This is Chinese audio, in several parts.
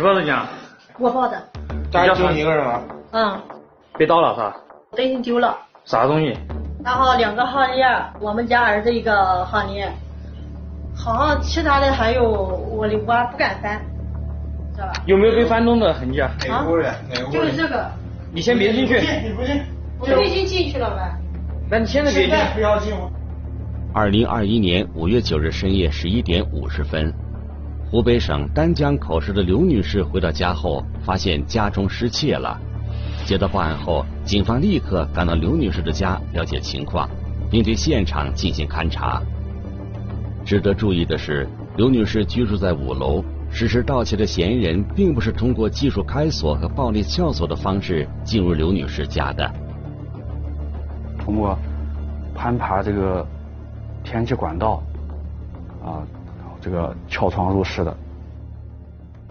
谁报的警？我报的。家里就你一个人吗？嗯。被盗了是吧？东西丢了。啥东西？然后两个项链，我们家儿子一个项链，好像其他的还有我的我不敢翻，知道吧？有没有被翻动的痕迹啊？哪个人？哪个人？就是这个。你先别进去。你不进。我已经进去了呗。那你现在别进。不要进。二零二一年五月九日深夜十一点五十分，湖北省丹江口市的刘女士回到家后，发现家中失窃了。接到报案后，警方立刻赶到刘女士的家了解情况，并对现场进行勘查。值得注意的是，刘女士居住在五楼，实施盗窃的嫌疑人并不是通过技术开锁和暴力撬锁的方式进入刘女士家的。通过攀爬这个天然气管道，啊，这个撬窗入室的。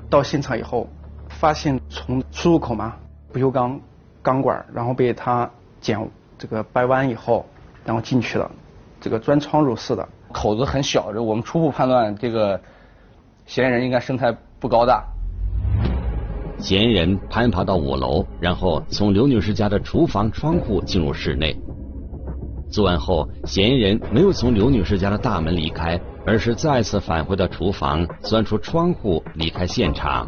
到现场以后，发现从出入口嘛，不锈钢。钢管，然后被他剪这个掰弯以后，然后进去了，这个钻窗入室的口子很小，这我们初步判断这个嫌疑人应该身材不高大。嫌疑人攀爬到五楼，然后从刘女士家的厨房窗户进入室内。作案后，嫌疑人没有从刘女士家的大门离开，而是再次返回到厨房，钻出窗户离开现场。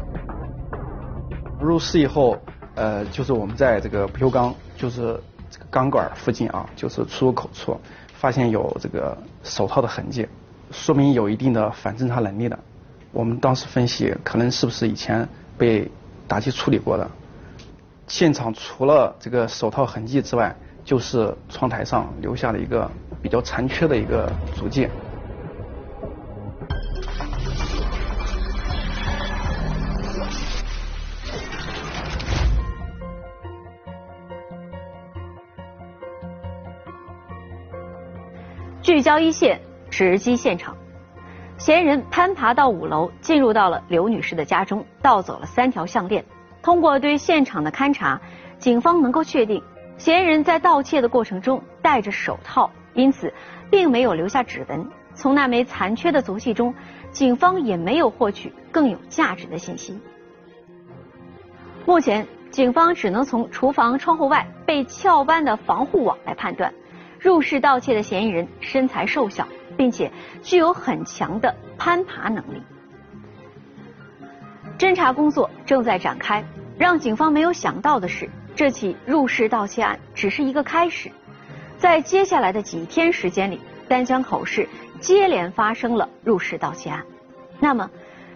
入室以后。呃，就是我们在这个不锈钢，就是这个钢管附近啊，就是出入口处，发现有这个手套的痕迹，说明有一定的反侦查能力的。我们当时分析，可能是不是以前被打击处理过的。现场除了这个手套痕迹之外，就是窗台上留下了一个比较残缺的一个足迹。聚焦一线，直击现场。嫌疑人攀爬到五楼，进入到了刘女士的家中，盗走了三条项链。通过对现场的勘查，警方能够确定，嫌疑人在盗窃的过程中戴着手套，因此并没有留下指纹。从那枚残缺的足迹中，警方也没有获取更有价值的信息。目前，警方只能从厨房窗户外被撬弯的防护网来判断。入室盗窃的嫌疑人身材瘦小，并且具有很强的攀爬能力。侦查工作正在展开。让警方没有想到的是，这起入室盗窃案只是一个开始。在接下来的几天时间里，丹江口市接连发生了入室盗窃案。那么，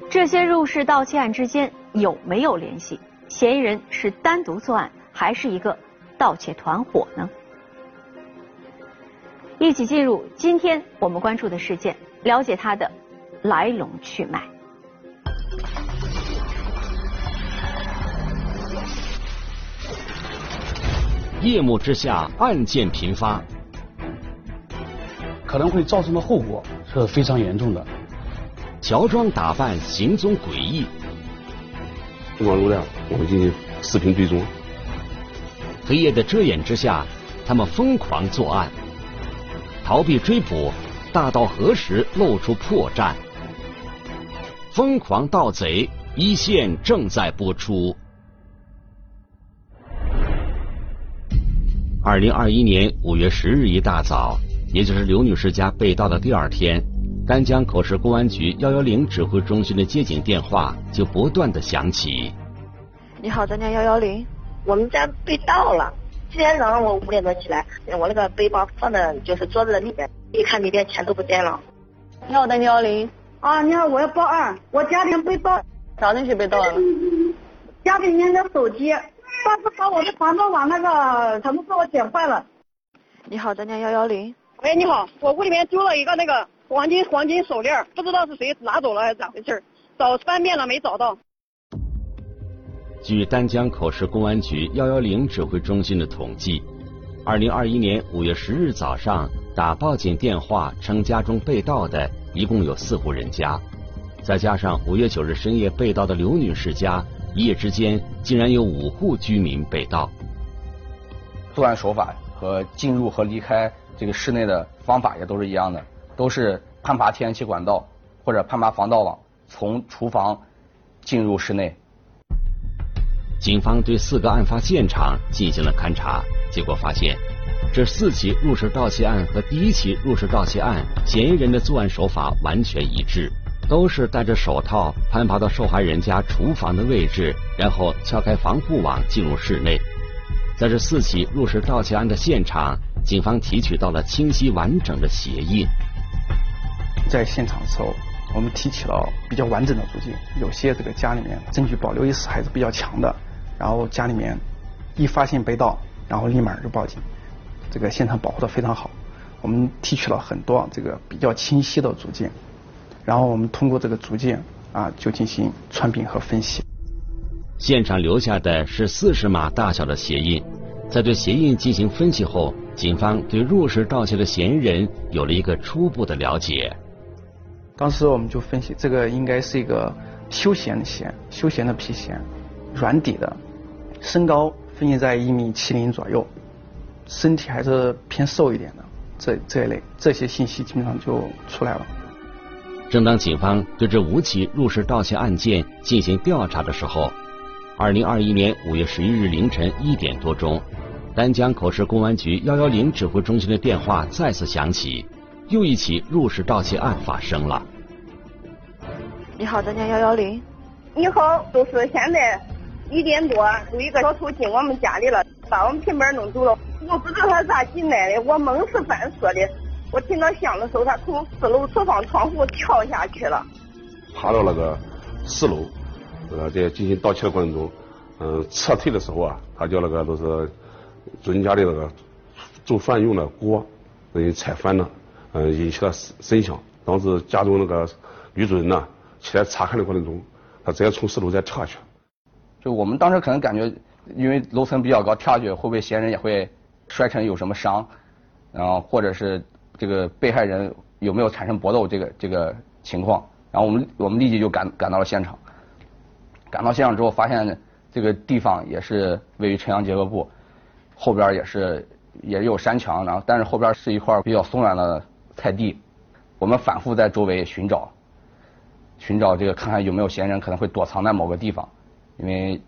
这些入室盗窃案之间有没有联系？嫌疑人是单独作案，还是一个盗窃团伙呢？一起进入今天我们关注的事件，了解它的来龙去脉。夜幕之下，案件频发，可能会造成的后果是非常严重的。乔装打扮，行踪诡异。网络量，我们进行视频追踪。黑夜的遮掩之下，他们疯狂作案。逃避追捕，大到何时露出破绽？疯狂盗贼一线正在播出。二零二一年五月十日一大早，也就是刘女士家被盗的第二天，丹江口市公安局幺幺零指挥中心的接警电话就不断的响起。你好，丹江幺幺零，我们家被盗了。今天早上我五点多起来，我那个背包放在就是桌子的里边，一看里面钱都不见了。你好，丹幺幺零。啊，你好，我要报案，我家庭被盗。啥东西被盗了？家里面的手机，但是把我的防盗网那个全部给我剪坏了。你好，丹江幺幺零。喂，你好，我屋里面丢了一个那个黄金黄金手链，不知道是谁拿走了还是咋回事找翻遍了没找到。据丹江口市公安局幺幺零指挥中心的统计，二零二一年五月十日早上打报警电话称家中被盗的一共有四户人家，再加上五月九日深夜被盗的刘女士家，一夜之间竟然有五户居民被盗。作案手法和进入和离开这个室内的方法也都是一样的，都是攀爬天然气管道或者攀爬防盗网，从厨房进入室内。警方对四个案发现场进行了勘查，结果发现，这四起入室盗窃案和第一起入室盗窃案嫌疑人的作案手法完全一致，都是戴着手套攀爬到受害人家厨房的位置，然后撬开防护网进入室内。在这四起入室盗窃案的现场，警方提取到了清晰完整的鞋印。在现场的时候，我们提取了比较完整的足迹，有些这个家里面证据保留意识还是比较强的。然后家里面一发现被盗，然后立马就报警，这个现场保护的非常好。我们提取了很多这个比较清晰的足迹，然后我们通过这个足迹啊，就进行穿并和分析。现场留下的是四十码大小的鞋印，在对鞋印进行分析后，警方对入室盗窃的嫌疑人有了一个初步的了解。当时我们就分析，这个应该是一个休闲的鞋，休闲的皮鞋，软底的。身高分析在一米七零左右，身体还是偏瘦一点的，这这一类这些信息基本上就出来了。正当警方对这五起入室盗窃案件进行调查的时候，二零二一年五月十一日凌晨一点多钟，丹江口市公安局幺幺零指挥中心的电话再次响起，又一起入室盗窃案发生了。你好，丹江幺幺零。你好，就是现在。一点多，有一个小偷进我们家里了，把我们平板弄走了。我不知道他咋进来的，我门是反锁的。我听到响的时候，他从四楼厨房窗户跳下去了，爬到那个四楼，呃，在进行盗窃的过程中，嗯，撤退的时候啊，他叫那个都是主人家的那个做饭用的锅，给踩翻了，嗯，引起了声响。当时家中那个女主人呢，起来查看的过程中，他直接从四楼再跳下去。就我们当时可能感觉，因为楼层比较高，跳下去会不会嫌疑人也会摔成有什么伤，然后或者是这个被害人有没有产生搏斗这个这个情况，然后我们我们立即就赶赶到了现场，赶到现场之后发现这个地方也是位于城乡结合部，后边也是也有山墙，然后但是后边是一块比较松软的菜地，我们反复在周围寻找，寻找这个看看有没有嫌疑人可能会躲藏在某个地方。因为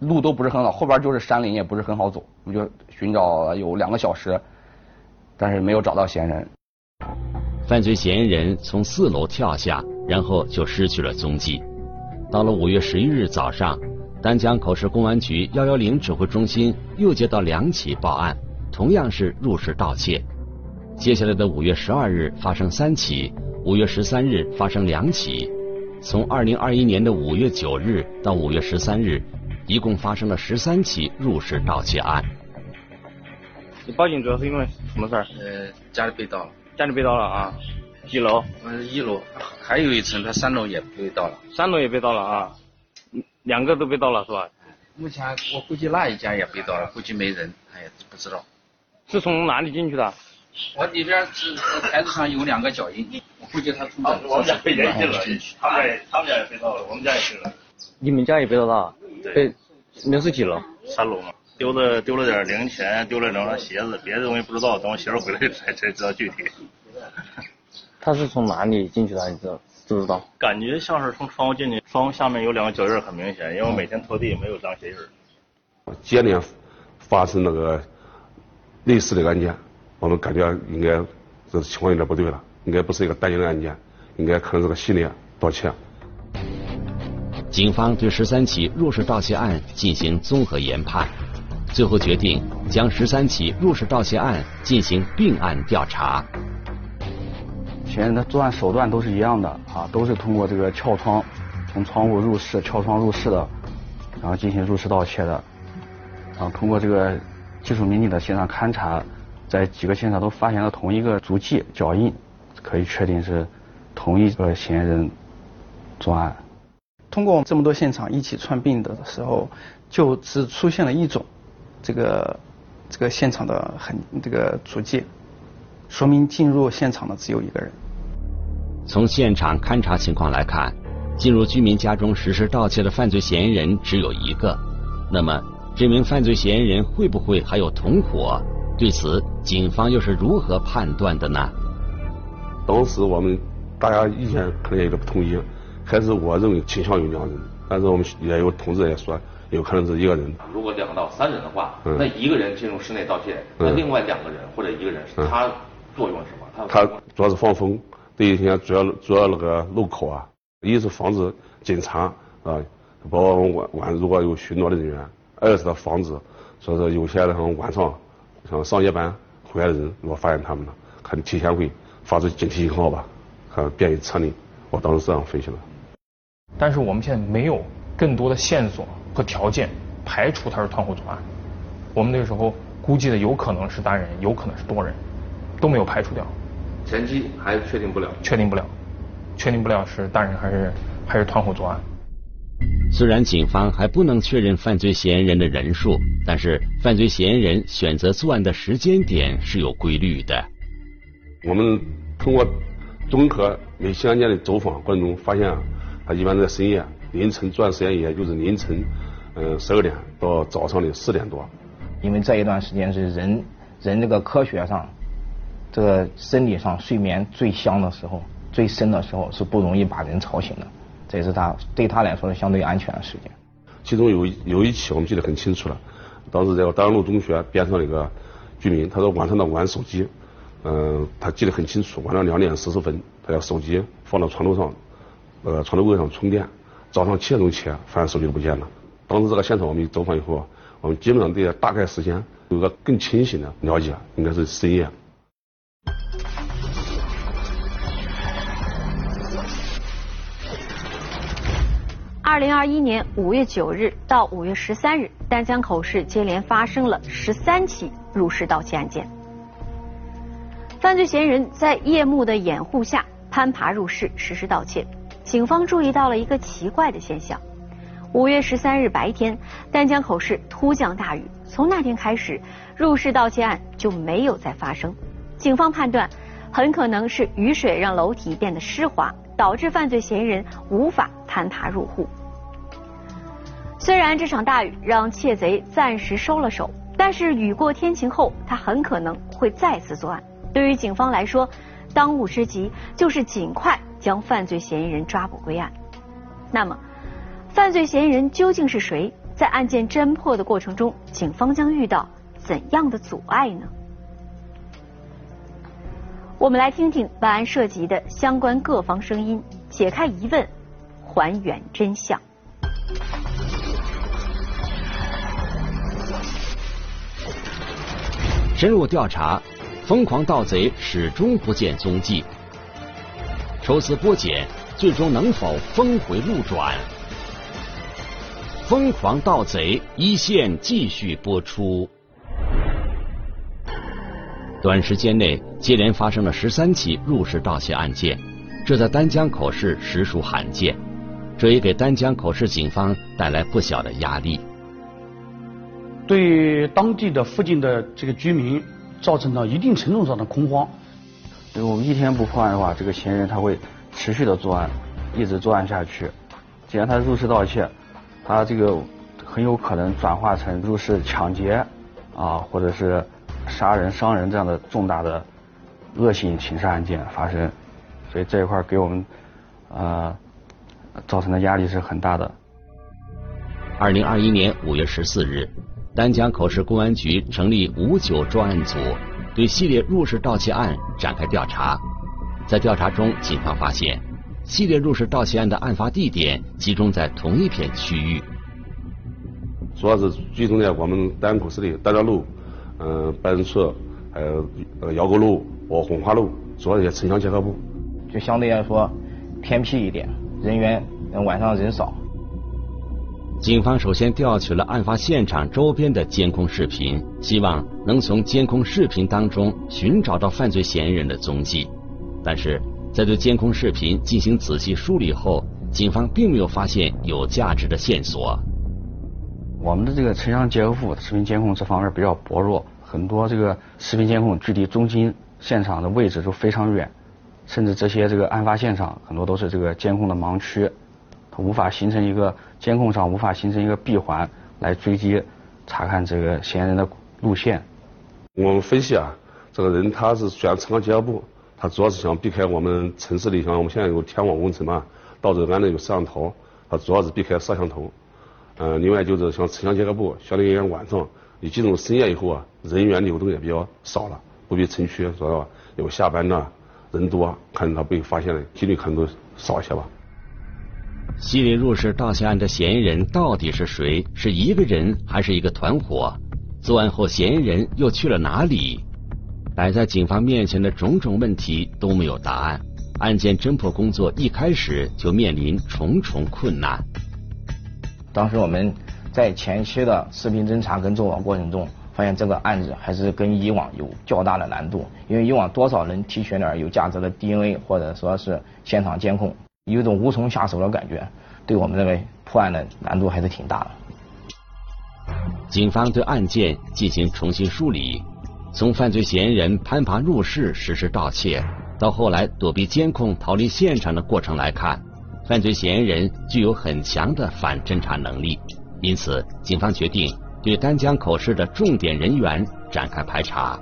路都不是很好，后边就是山林，也不是很好走，我们就寻找了有两个小时，但是没有找到嫌疑人。犯罪嫌疑人从四楼跳下，然后就失去了踪迹。到了五月十一日早上，丹江口市公安局幺幺零指挥中心又接到两起报案，同样是入室盗窃。接下来的五月十二日发生三起，五月十三日发生两起。从二零二一年的五月九日到五月十三日，一共发生了十三起入室盗窃案。你报警主要是因为什么事儿？呃，家里被盗了。家里被盗了啊？几楼？嗯，一楼，还有一层，他三楼也被盗了。三楼也被盗了啊？两个都被盗了是吧？目前我估计那一家也被盗了，估计没人，哎呀，不知道。是从哪里进去的？我里边是台子上有两个脚印。我估计他从我们家被人进了，他们家他们家也被盗了，我们家也进了。你们家也被盗了？被那是几楼？三楼嘛，丢了丢了点零钱，丢了两双鞋子，别的东西不知道，等我媳妇回来才才知道具体。他是从哪里进去的？你知道知不知道？感觉像是从窗户进去，窗户下面有两个脚印很明显，因为我每天拖地没有脏鞋印。接连发生那个类似的案件，我们感觉应该这情况有点不对了。应该不是一个单一的案件，应该可能是个系列盗窃。警方对十三起入室盗窃案进行综合研判，最后决定将十三起入室盗窃案进行并案调查。嫌疑人的作案手段都是一样的啊，都是通过这个撬窗，从窗户入室、撬窗入室的，然后进行入室盗窃的。然后通过这个技术民警的现场勘查，在几个现场都发现了同一个足迹脚印。可以确定是同一个嫌疑人作案。通过这么多现场一起串并的时候，就只出现了一种这个这个现场的很这个足迹，说明进入现场的只有一个人。从现场勘查情况来看，进入居民家中实施盗窃的犯罪嫌疑人只有一个。那么，这名犯罪嫌疑人会不会还有同伙？对此，警方又是如何判断的呢？当时我们大家意见可能也有点不统一，还是我认为倾向于两人，但是我们也有同志也说有可能是一个人。如果两到三人的话，嗯那一个人进入室内盗窃，嗯那另外两个人或者一个人，嗯他作用是什么？他它主要是放风，对于现在主要主要那个路口啊，一是防止警察啊，包括晚晚如果有巡逻的人员，二是他防止说是有些那种晚上像上夜班回来的人，如果发现他们了，可能提前会发出警惕信号吧，可能便于撤离。我当时这样分析的。但是我们现在没有更多的线索和条件排除他是团伙作案。我们那个时候估计的有可能是单人，有可能是多人，都没有排除掉。前期还确定不了。确定不了，确定不了是单人还是还是团伙作案。虽然警方还不能确认犯罪嫌疑人的人数，但是犯罪嫌疑人选择作案的时间点是有规律的。我们通过综合每起案件的走访过程中发现啊，他一般在深夜凌晨作案时间也就是凌晨，呃十二点到早上的四点多。因为这一段时间是人人这个科学上，这个生理上睡眠最香的时候、最深的时候，是不容易把人吵醒的。这也是他对他来说是相对安全的时间。其中有一有一起我们记得很清楚了，当时在大安路中学边上的一个居民，他说晚上他玩手机，嗯、他记得很清楚，晚上两点四十分，他把手机放到床头上，呃，床头柜上充电，早上七点钟起来，发现手机都不见了。当时这个现场我们走访以后，我们基本上对大概时间有个更清醒的了解，应该是深夜。二零二一年五月九日到五月十三日，丹江口市接连发生了十三起入室盗窃案件。犯罪嫌疑人在夜幕的掩护下攀爬入室实施盗窃。警方注意到了一个奇怪的现象：五月十三日白天，丹江口市突降大雨，从那天开始，入室盗窃案就没有再发生。警方判断，很可能是雨水让楼体变得湿滑，导致犯罪嫌疑人无法攀爬入户。虽然这场大雨让窃贼暂时收了手，但是雨过天晴后，他很可能会再次作案。对于警方来说，当务之急就是尽快将犯罪嫌疑人抓捕归案。那么，犯罪嫌疑人究竟是谁？在案件侦破的过程中，警方将遇到怎样的阻碍呢？我们来听听本案涉及的相关各方声音，解开疑问，还原真相。深入调查，疯狂盗贼始终不见踪迹。抽丝剥茧，最终能否峰回路转？疯狂盗贼一线继续播出。短时间内接连发生了十三起入室盗窃案件，这在丹江口市实属罕见，这也给丹江口市警方带来不小的压力。对当地的附近的这个居民造成了一定程度上的恐慌。如果我们一天不破案的话，这个嫌疑人他会持续的作案，一直作案下去。既然他入室盗窃，他这个很有可能转化成入室抢劫啊，或者是杀人、伤人这样的重大的恶性刑事案件发生。所以这一块给我们呃造成的压力是很大的。二零二一年五月十四日，丹江口市公安局成立五九专案组，对系列入室盗窃案展开调查。在调查中，警方发现，系列入室盗窃案的案发地点集中在同一片区域。主要是集中在我们丹口市的丹江路、嗯、呃、白人村，还有呃姚沟路、和红花路，主要一些城乡结合部。就相对来说偏僻一点，人员晚上人少。警方首先调取了案发现场周边的监控视频，希望能从监控视频当中寻找到犯罪嫌疑人的踪迹。但是在对监控视频进行仔细梳理后，警方并没有发现有价值的线索。我们的这个城乡结合部视频监控这方面比较薄弱，很多这个视频监控距离中心现场的位置都非常远，甚至这些这个案发现场很多都是这个监控的盲区。它无法形成一个监控上无法形成一个闭环来追击查看这个嫌疑人的路线。我们分析啊，这个人他是选城乡结合部，他主要是想避开我们城市里，像我们现在有天网工程嘛，到这安的有摄像头，他主要是避开摄像头。呃，另外就是像城乡结合部、相对而言晚上你进入深夜以后啊，人员流动也比较少了，不比城区说有下班的人多，可能他被发现的几率可能都少一些吧。系列入室盗窃案的嫌疑人到底是谁？是一个人还是一个团伙？作案后嫌疑人又去了哪里？摆在警方面前的种种问题都没有答案，案件侦破工作一开始就面临重重困难。当时我们在前期的视频侦查跟走访过程中，发现这个案子还是跟以往有较大的难度，因为以往多少能提取点有价值的 DNA，或者说是现场监控，有一种无从下手的感觉，对我们认为破案的难度还是挺大的。警方对案件进行重新梳理，从犯罪嫌疑人攀爬入室实施盗窃，到后来躲避监控逃离现场的过程来看，犯罪嫌疑人具有很强的反侦查能力。因此，警方决定对丹江口市的重点人员展开排查。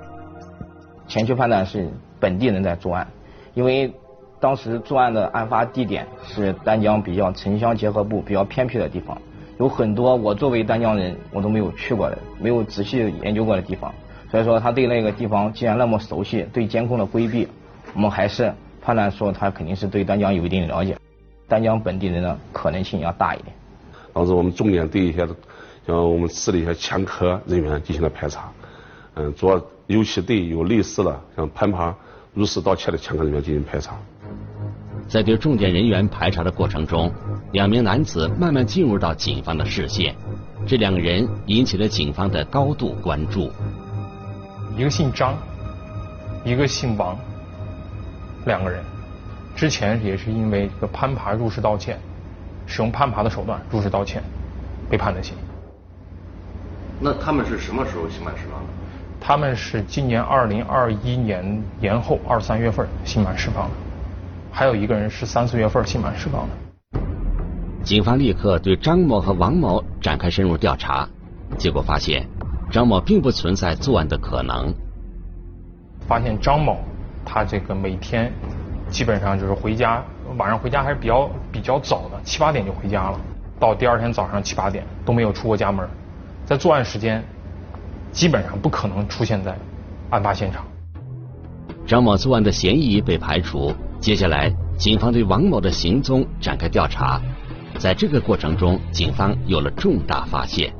前期判断是本地人在作案，因为当时作案的案发地点是丹江比较城乡结合部比较偏僻的地方。有很多我作为丹江人，我都没有去过的，没有仔细研究过的地方。所以说，他对那个地方既然那么熟悉，对监控的规避，我们还是判断说他肯定是对丹江有一定的了解，丹江本地人的可能性要大一点。当时我们重点对一些像我们市的一些前科人员进行了排查，嗯，主要尤其对有类似的像攀爬入室盗窃的前科人员进行排查。在对重点人员排查的过程中，两名男子慢慢进入到警方的视线。这两个人引起了警方的高度关注。一个姓张，一个姓王，两个人之前也是因为这个攀爬入室盗窃，使用攀爬的手段入室盗窃，被判了刑。那他们是什么时候刑满释放的？他们是今年二零二一年年后二三月份刑满释放的。还有一个人是三四月份刑满释放的。警方立刻对张某和王某展开深入调查，结果发现张某并不存在作案的可能。发现张某他这个每天基本上就是回家，晚上回家还是比较比较早的，七八点就回家了，到第二天早上七八点都没有出过家门，在作案时间基本上不可能出现在案发现场。张某作案的嫌疑被排除。接下来，警方对王某的行踪展开调查。在这个过程中，警方有了重大发现。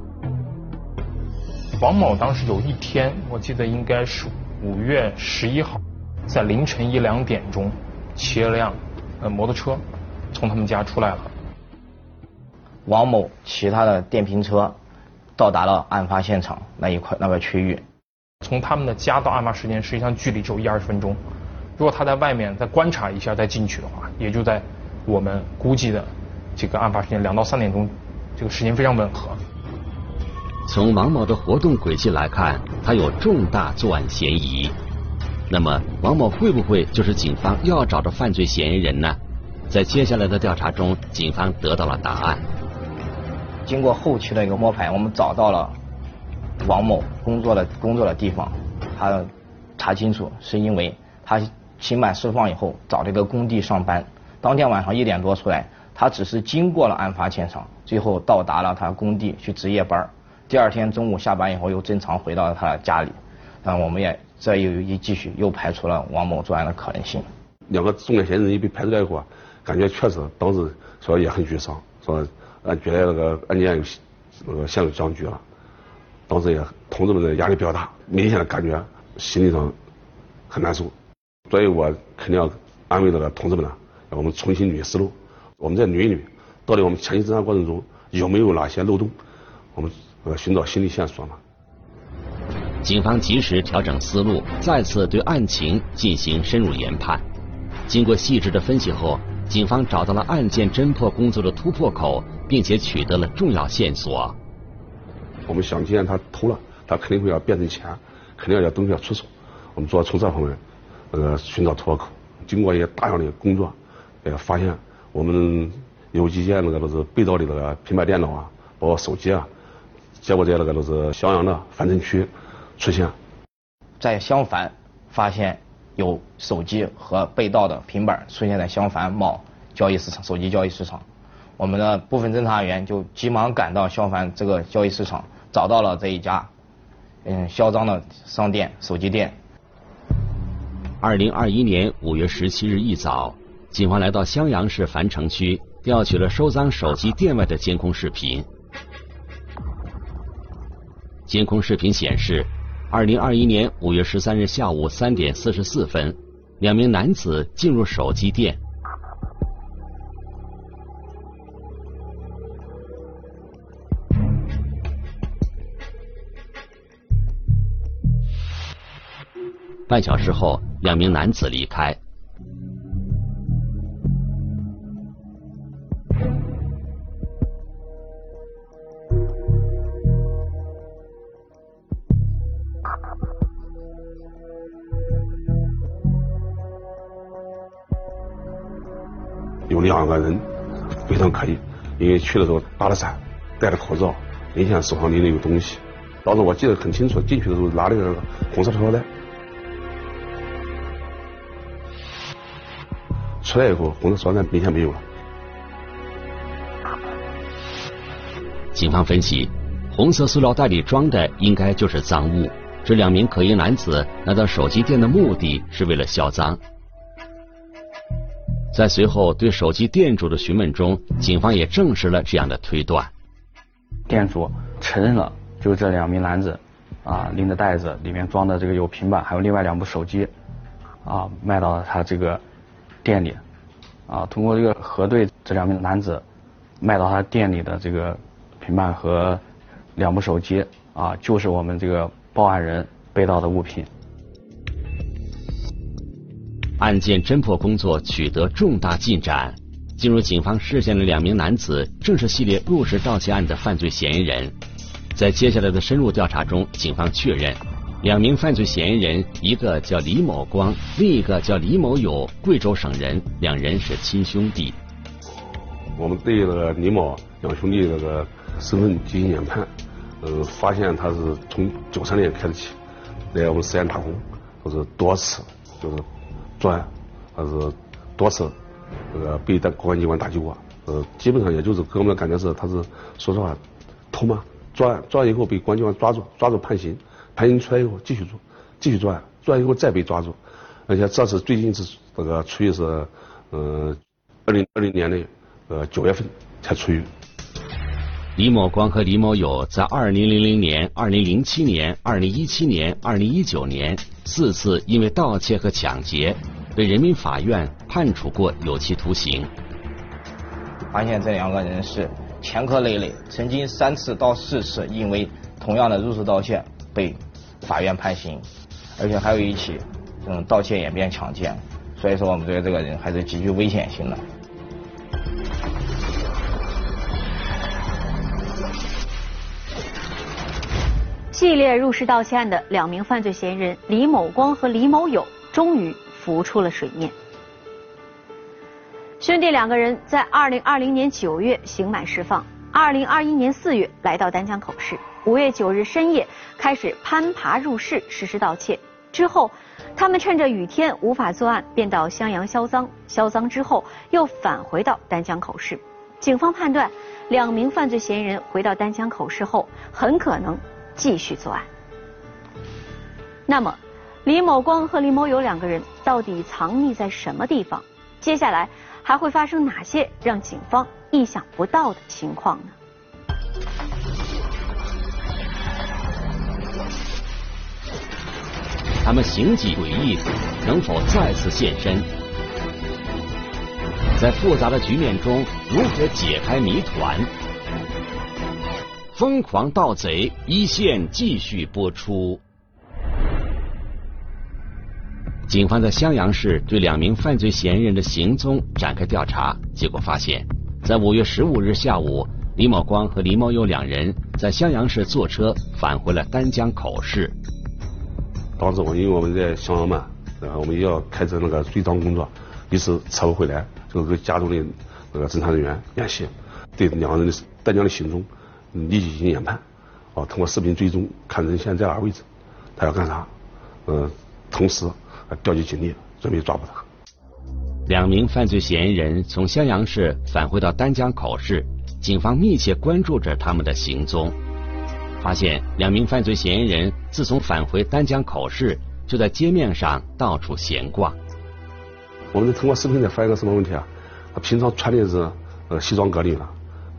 王某当时有一天，我记得应该是五月十一号，在凌晨一两点钟，骑了辆呃摩托车从他们家出来了。王某骑他的电瓶车到达了案发现场那一块那个区域。从他们的家到案发时间，实际上距离只有一二十分钟。如果他在外面再观察一下再进去的话，也就在我们估计的这个案发时间两到三点钟，这个时间非常吻合。从王某的活动轨迹来看，他有重大作案嫌疑。那么，王某会不会就是警方要找的犯罪嫌疑人呢？在接下来的调查中，警方得到了答案。经过后期的一个摸排，我们找到了王某工作的工作的地方。他查清楚，是因为他。刑满释放以后，找了一个工地上班。当天晚上一点多出来，他只是经过了案发现场，最后到达了他工地去值夜班。第二天中午下班以后，又正常回到了他的家里。那我们也这又一继续又排除了王某作案的可能性。两个重点嫌疑人一被排除以后啊，感觉确实当时说也很沮丧，说啊觉得那个案件有那个陷入僵局了。当时也同志们的压力比较大，明显的感觉心理上很难受。所以我肯定要安慰这个同志们呢，我们重新捋思路，我们再捋一捋，到底我们前期侦查过程中有没有哪些漏洞，我们呃寻找新的线索嘛。警方及时调整思路，再次对案情进行深入研判。经过细致的分析后，警方找到了案件侦破工作的突破口，并且取得了重要线索。我们想，既然他偷了，他肯定会要变成钱，肯定要有东西要出手。我们主要从这方面。那个寻找突破口，经过一些大量的工作，呃，发现我们有几件那个都是被盗的那个平板电脑啊，包括手机啊，结果在那个都是襄阳的樊城区出现。在襄樊发现有手机和被盗的平板出现在襄樊某交易市场手机交易市场，我们的部分侦查员就急忙赶到襄樊这个交易市场，找到了这一家嗯嚣张的商店手机店。二零二一年五月十七日一早，警方来到襄阳市樊城区，调取了收赃手机店外的监控视频。监控视频显示，二零二一年五月十三日下午三点四十四分，两名男子进入手机店。半小时后，两名男子离开。有两个人非常可疑，因为去的时候打了伞，戴了口罩，明显手上拎着有东西。当时我记得很清楚，进去的时候拿了一个红色塑料袋，出来以后红色塑料袋明显没有了。警方分析，红色塑料袋里装的应该就是赃物。这两名可疑男子来到手机店的目的是为了销赃。在随后对手机店主的询问中，警方也证实了这样的推断。店主承认了，就这两名男子啊拎的袋子里面装的这个有平板，还有另外两部手机啊卖到了他这个店里啊。通过这个核对，这两名男子卖到他店里的这个平板和两部手机啊，就是我们这个报案人被盗的物品。案件侦破工作取得重大进展，进入警方视线的两名男子正是系列入室盗窃案的犯罪嫌疑人。在接下来的深入调查中，警方确认，两名犯罪嫌疑人，一个叫李某光，另一个叫李某友，贵州省人，两人是亲兄弟。我们对那个李某两兄弟那个身份进行研判，呃，发现他是从九三年开始起来我们石岩打工，都是多次就是。作案，还是多次这个被的公安机关打击过，呃，基本上也就是给我们的感觉是，他是说实话偷嘛，作案，作案以后被公安机关抓住，抓住判刑，判刑出来以后继续做，继续作案，作案以后再被抓住，而且这次最近是这个出狱是，呃，二零二零年的呃九月份才出狱。李某光和李某友在二零零零年、二零零七年、二零一七年、二零一九年四次因为盗窃和抢劫，被人民法院判处过有期徒刑。发现这两个人是前科累累，曾经三次到四次因为同样的入室盗窃被法院判刑，而且还有一起嗯盗窃演变抢劫，所以说我们觉得这个人还是极具危险性的。系列入室盗窃案的两名犯罪嫌疑人李某光和李某友终于浮出了水面。兄弟两个人在二零二零年九月刑满释放，二零二一年四月来到丹江口市，五月九日深夜开始攀爬入室实施盗窃。之后，他们趁着雨天无法作案，便到襄阳销赃。销赃之后，又返回到丹江口市。警方判断，两名犯罪嫌疑人回到丹江口市后，很可能。继续作案。那么，李某光和李某友两个人到底藏匿在什么地方？接下来还会发生哪些让警方意想不到的情况呢？他们行迹诡异，能否再次现身？在复杂的局面中，如何解开谜团？疯狂盗贼一线继续播出。警方在襄阳市对两名犯罪嫌疑人的行踪展开调查，结果发现，在五月十五日下午，李某光和李某友两人在襄阳市坐车返回了丹江口市。当时我因为我们在襄阳嘛，然后，我们又要开展那个追赃工作，一时撤不回来，就跟家中的那个侦查人员联系，对两个人的丹江的行踪。立即进行研判，啊，通过视频追踪，看人现在在哪位置，他要干啥，嗯，同时调集警力，准备抓捕他。两名犯罪嫌疑人从襄阳市返回到丹江口市，警方密切关注着他们的行踪。发现两名犯罪嫌疑人自从返回丹江口市，就在街面上到处闲逛。我们通过视频再发现个什么问题啊？他平常穿的是呃西装革履的，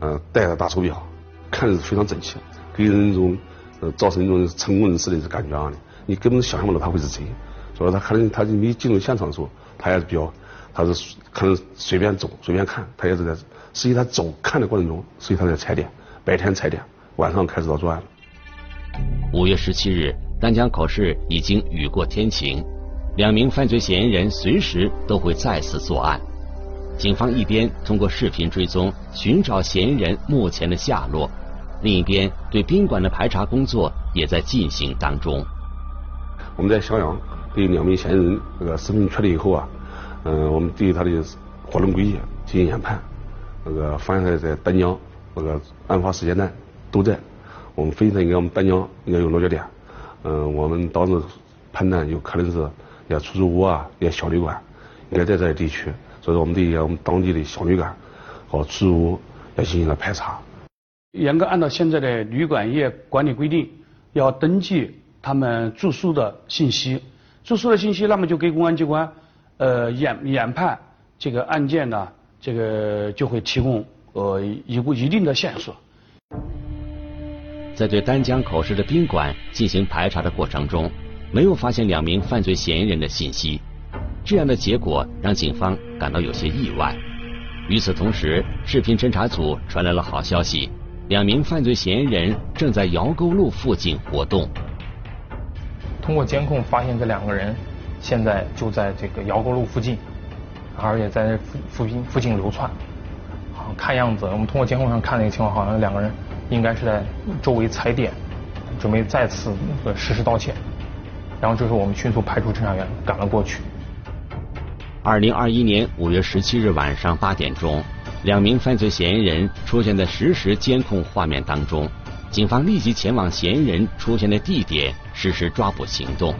嗯，戴着大手表，看着非常整齐，给人一种呃造成一种成功人士的感觉啊！你根本想象不到他会是贼，所以他可能他没进入现场的时候，他也是比较。他是可能随便走随便看，他也是在实际他走看的过程中，实际他在踩点，白天踩点，晚上开始到作案了。五月十七日，丹江口市已经雨过天晴，两名犯罪嫌疑人随时都会再次作案。警方一边通过视频追踪寻找嫌疑人目前的下落，另一边对宾馆的排查工作也在进行当中。我们在襄阳对两名嫌疑人这个身份确定以后啊。嗯，我们对他的活动轨迹进行研判，那个发现他在丹江，那个案发时间段都在。我们分析他应该我们丹江应该有落脚点。嗯，我们当时判断有可能是也出租屋啊，也小旅馆，应该在这些地区。所以说，我们对我们当地的小旅馆和出租屋也进行了排查。严格按照现在的旅馆业管理规定，要登记他们住宿的信息。住宿的信息，那么就给公安机关。呃，研研判这个案件呢，这个就会提供呃一部一定的线索。在对丹江口市的宾馆进行排查的过程中，没有发现两名犯罪嫌疑人的信息，这样的结果让警方感到有些意外。与此同时，视频侦查组传来了好消息：两名犯罪嫌疑人正在窑沟路附近活动。通过监控发现，这两个人。现在就在这个窑沟路附近，而且在附附近附近流窜。看样子我们通过监控上看那个情况，好像两个人应该是在周围踩点，准备再次实施盗窃。然后这时候我们迅速派出侦查员赶了过去。二零二一年五月十七日晚上八点钟，两名犯罪嫌疑人出现在实时监控画面当中，警方立即前往嫌疑人出现的地点实施抓捕行动。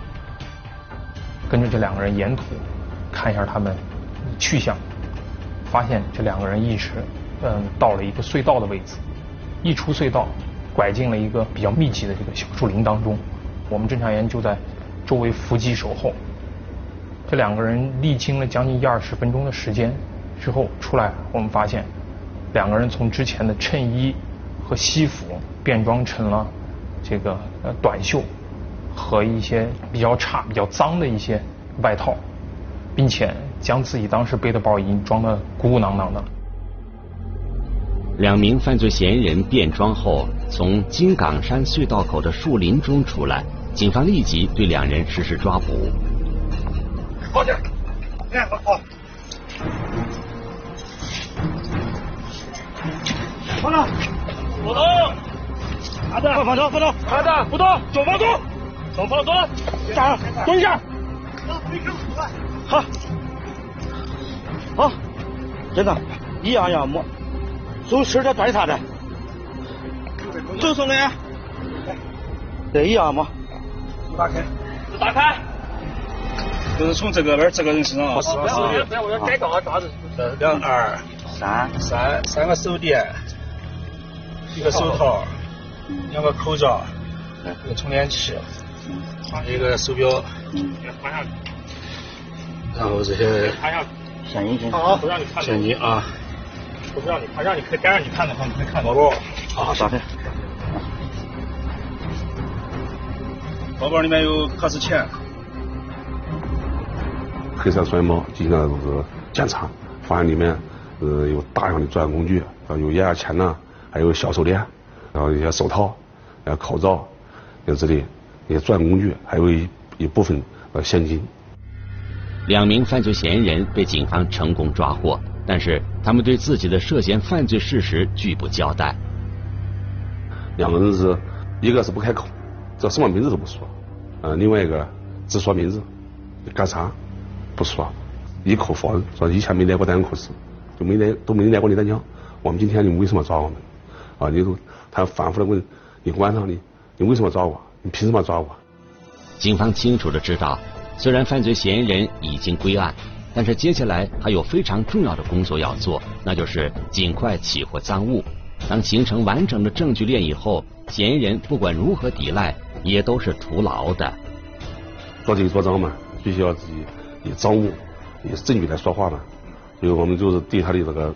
跟着这两个人沿途看一下他们去向，发现这两个人一直嗯到了一个隧道的位置，一出隧道拐进了一个比较密集的这个小树林当中。我们侦查员就在周围伏击守候。这两个人历经了将近一二十分钟的时间之后出来，我们发现两个人从之前的衬衣和西服变装成了这个呃短袖。和一些比较差、比较脏的一些外套，并且将自己当时背的包已经装得鼓鼓囊囊的。两名犯罪嫌疑人变装后，从金岗山隧道口的树林中出来，警方立即对两人实施抓捕。快点，来，好。放了，不动，孩子，放手，放手，孩子，不动，走，放动。走，放走了，站，蹲下。好，好，真的，一样一样摸，手使点端啥的，就送来，对，一样摸。打开，打开，就是从这个边这个人身上。不是，不是，不要，我要改造啥子？两二。三。三三个手电，一个手套，两个口罩，一个充电器。一个手表，然后这些。现金，现金啊，不让你看，让你可该让你看的话，你可以看包包。啊，打开。包包里面有可是钱。黑色双包进行了就是检查，发现里面呃有大量的作案工具，有压压钱呐，还有小手链，然后一些手套、呃口罩之类。一些作案工具，还有一一部分呃现金。两名犯罪嫌疑人被警方成功抓获，但是他们对自己的涉嫌犯罪事实拒不交代。两个人是一个是不开口，这什么名字都不说，呃，另外一个只说名字，干啥不说，一口否认，说以前没来过丹江口市，就没来都没来过你丹江。我们今天你为什么抓我们？啊，你都他反复的问你关上你你为什么抓我？你凭什么抓我？警方清楚的知道，虽然犯罪嫌疑人已经归案，但是接下来还有非常重要的工作要做，那就是尽快起获赃物。当形成完整的证据链以后，嫌疑人不管如何抵赖，也都是徒劳的。做这个做赃嘛，必须要自己以赃物、以证据来说话嘛。所以我们就是对他的这个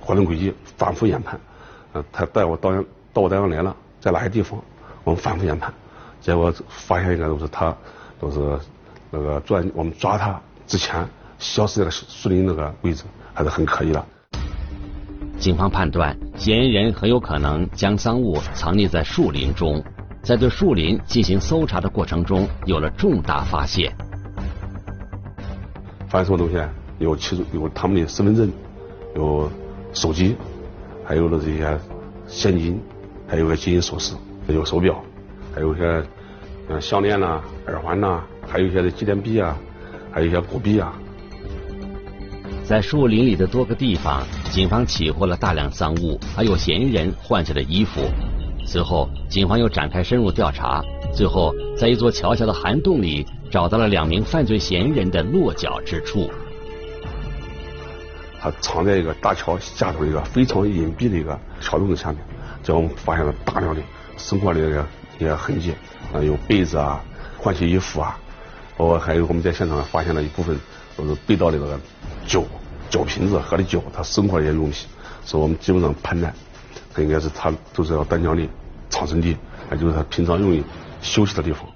活动轨迹反复研判。呃，他带我到到我单位来了，在哪些地方，我们反复研判，结果发现一个都是他都是那个抓我们抓他之前消失在树林那个位置，还是很可疑的。警方判断，嫌疑人很有可能将赃物藏匿在树林中，在对树林进行搜查的过程中，有了重大发现。发现什么东西？有其中有他们的身份证，有手机，还有了这些现金，还有个金银首饰，有手表，还有一些嗯项链呐、耳环呐，还有一些的纪念币啊，还有一些古币啊。在树林里的多个地方，警方起获了大量赃物，还有嫌疑人换下的衣服。随后，警方又展开深入调查，最后在一座桥下的涵洞里找到了两名犯罪嫌疑人的落脚之处。他藏在一个大桥下头一个非常隐蔽的一个桥洞的下面，这我们发现了大量的生活的这个一些痕迹，啊，有被子啊、换洗衣服啊，包括还有我们在现场发现了一部分都是被盗的这个酒。酒瓶子喝的酒，他生活的一些用品，所以我们基本上判断，他应该是他都是要丹江的藏身地，也就是他平常用于休息的地方。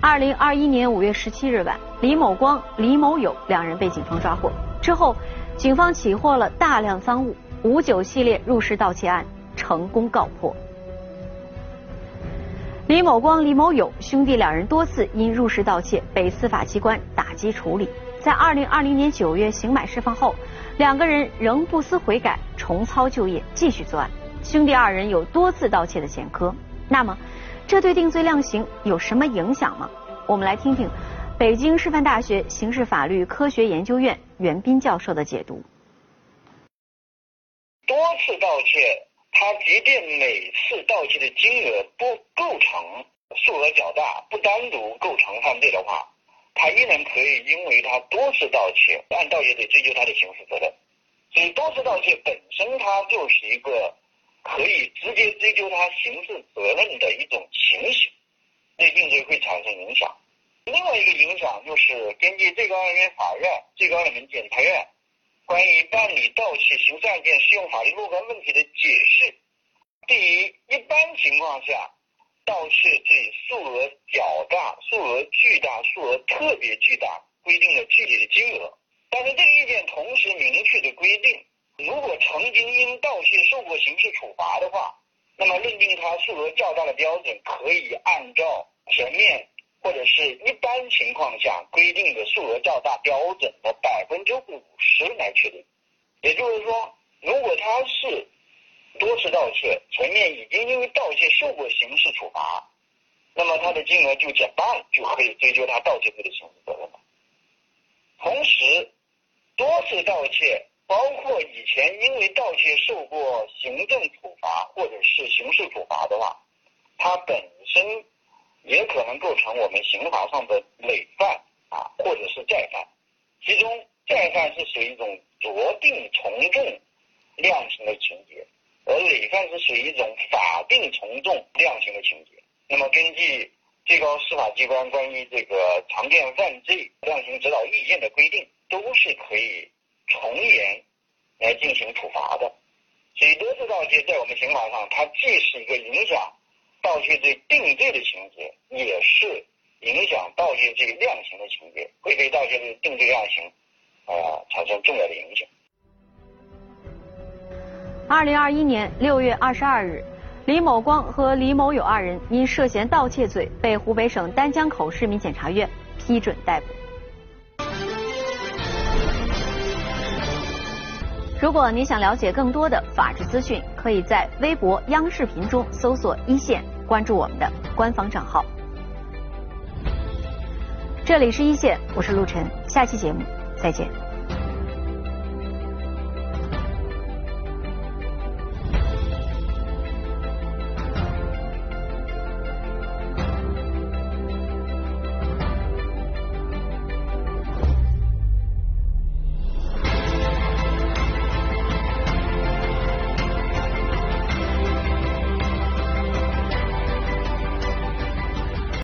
二零二一年五月十七日晚，李某光、李某友两人被警方抓获之后，警方起获了大量赃物，五九系列入室盗窃案成功告破。李某光、李某友兄弟两人多次因入室盗窃被司法机关打击处理，在二零二零年九月刑满释放后，两个人仍不思悔改，重操旧业，继续作案。兄弟二人有多次盗窃的前科，那么这对定罪量刑有什么影响吗？我们来听听北京师范大学刑事法律科学研究院袁斌教授的解读。多次盗窃。他即便每次盗窃的金额不构成数额较大，不单独构成犯罪的话，他依然可以因为他多次盗窃，按盗窃罪追究他的刑事责任。所以多次盗窃本身它就是一个可以直接追究他刑事责任的一种情形，对定罪会产生影响。另外一个影响就是根据最高人民法院、最高人民检察院。关于办理盗窃刑事案件适用法律若干问题的解释，对于一般情况下盗窃罪数额较大、数额巨大、数额特别巨大，规定了具体的金额。但是这个意见同时明确的规定，如果曾经因盗窃受过刑事处罚的话，那么认定他数额较大的标准，可以按照前面。或者是一般情况下规定的数额较大标准的百分之五十来确定，也就是说，如果他是多次盗窃，前面已经因为盗窃受过刑事处罚，那么他的金额就减半，就可以追究他盗窃罪的刑事责任了。同时，多次盗窃，包括以前因为盗窃受过行政处罚或者是刑事处罚的话，它本身。也可能构成我们刑法上的累犯啊，或者是再犯。其中再犯是属于一种酌定从重量刑的情节，而累犯是属于一种法定从重量刑的情节。那么根据最高司法机关关于这个常见犯罪量刑指导意见的规定，都是可以从严来进行处罚的。所以多次盗窃在我们刑法上，它既是一个影响。盗窃罪定罪的情节，也是影响盗窃罪量刑的情节，会对盗窃罪定罪量刑啊产生重要的影响。二零二一年六月二十二日，李某光和李某友二人因涉嫌盗窃罪被湖北省丹江口市民检察院批准逮捕。如果你想了解更多的法治资讯，可以在微博、央视频中搜索“一线”。关注我们的官方账号。这里是一线，我是陆晨，下期节目再见。